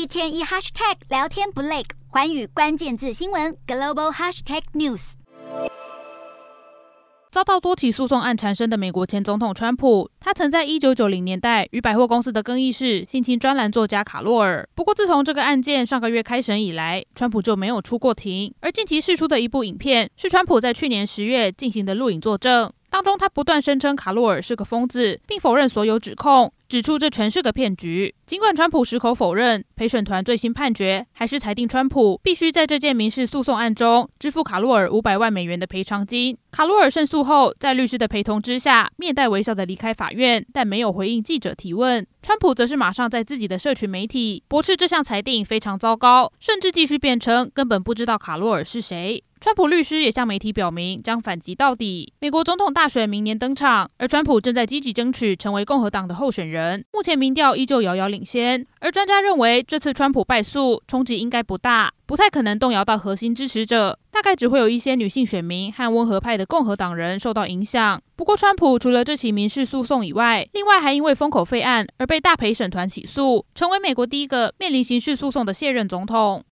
一天一 hashtag 聊天不累，环宇关键字新闻 global hashtag news。遭到多起诉讼案缠身的美国前总统川普，他曾在一九九零年代与百货公司的更衣室性侵专栏作家卡洛尔。不过，自从这个案件上个月开审以来，川普就没有出过庭。而近期释出的一部影片，是川普在去年十月进行的录影作证。当中，他不断声称卡洛尔是个疯子，并否认所有指控，指出这全是个骗局。尽管川普矢口否认，陪审团最新判决还是裁定川普必须在这件民事诉讼案中支付卡洛尔五百万美元的赔偿金。卡洛尔胜诉后，在律师的陪同之下，面带微笑地离开法院，但没有回应记者提问。川普则是马上在自己的社群媒体驳斥这项裁定非常糟糕，甚至继续辩称根本不知道卡洛尔是谁。川普律师也向媒体表明将反击到底。美国总统大选明年登场，而川普正在积极争取成为共和党的候选人人。目前民调依旧遥遥领先，而专家认为这次川普败诉冲击应该不大，不太可能动摇到核心支持者，大概只会有一些女性选民和温和派的共和党人受到影响。不过，川普除了这起民事诉讼以外，另外还因为封口费案而被大陪审团起诉，成为美国第一个面临刑事诉讼的卸任总统。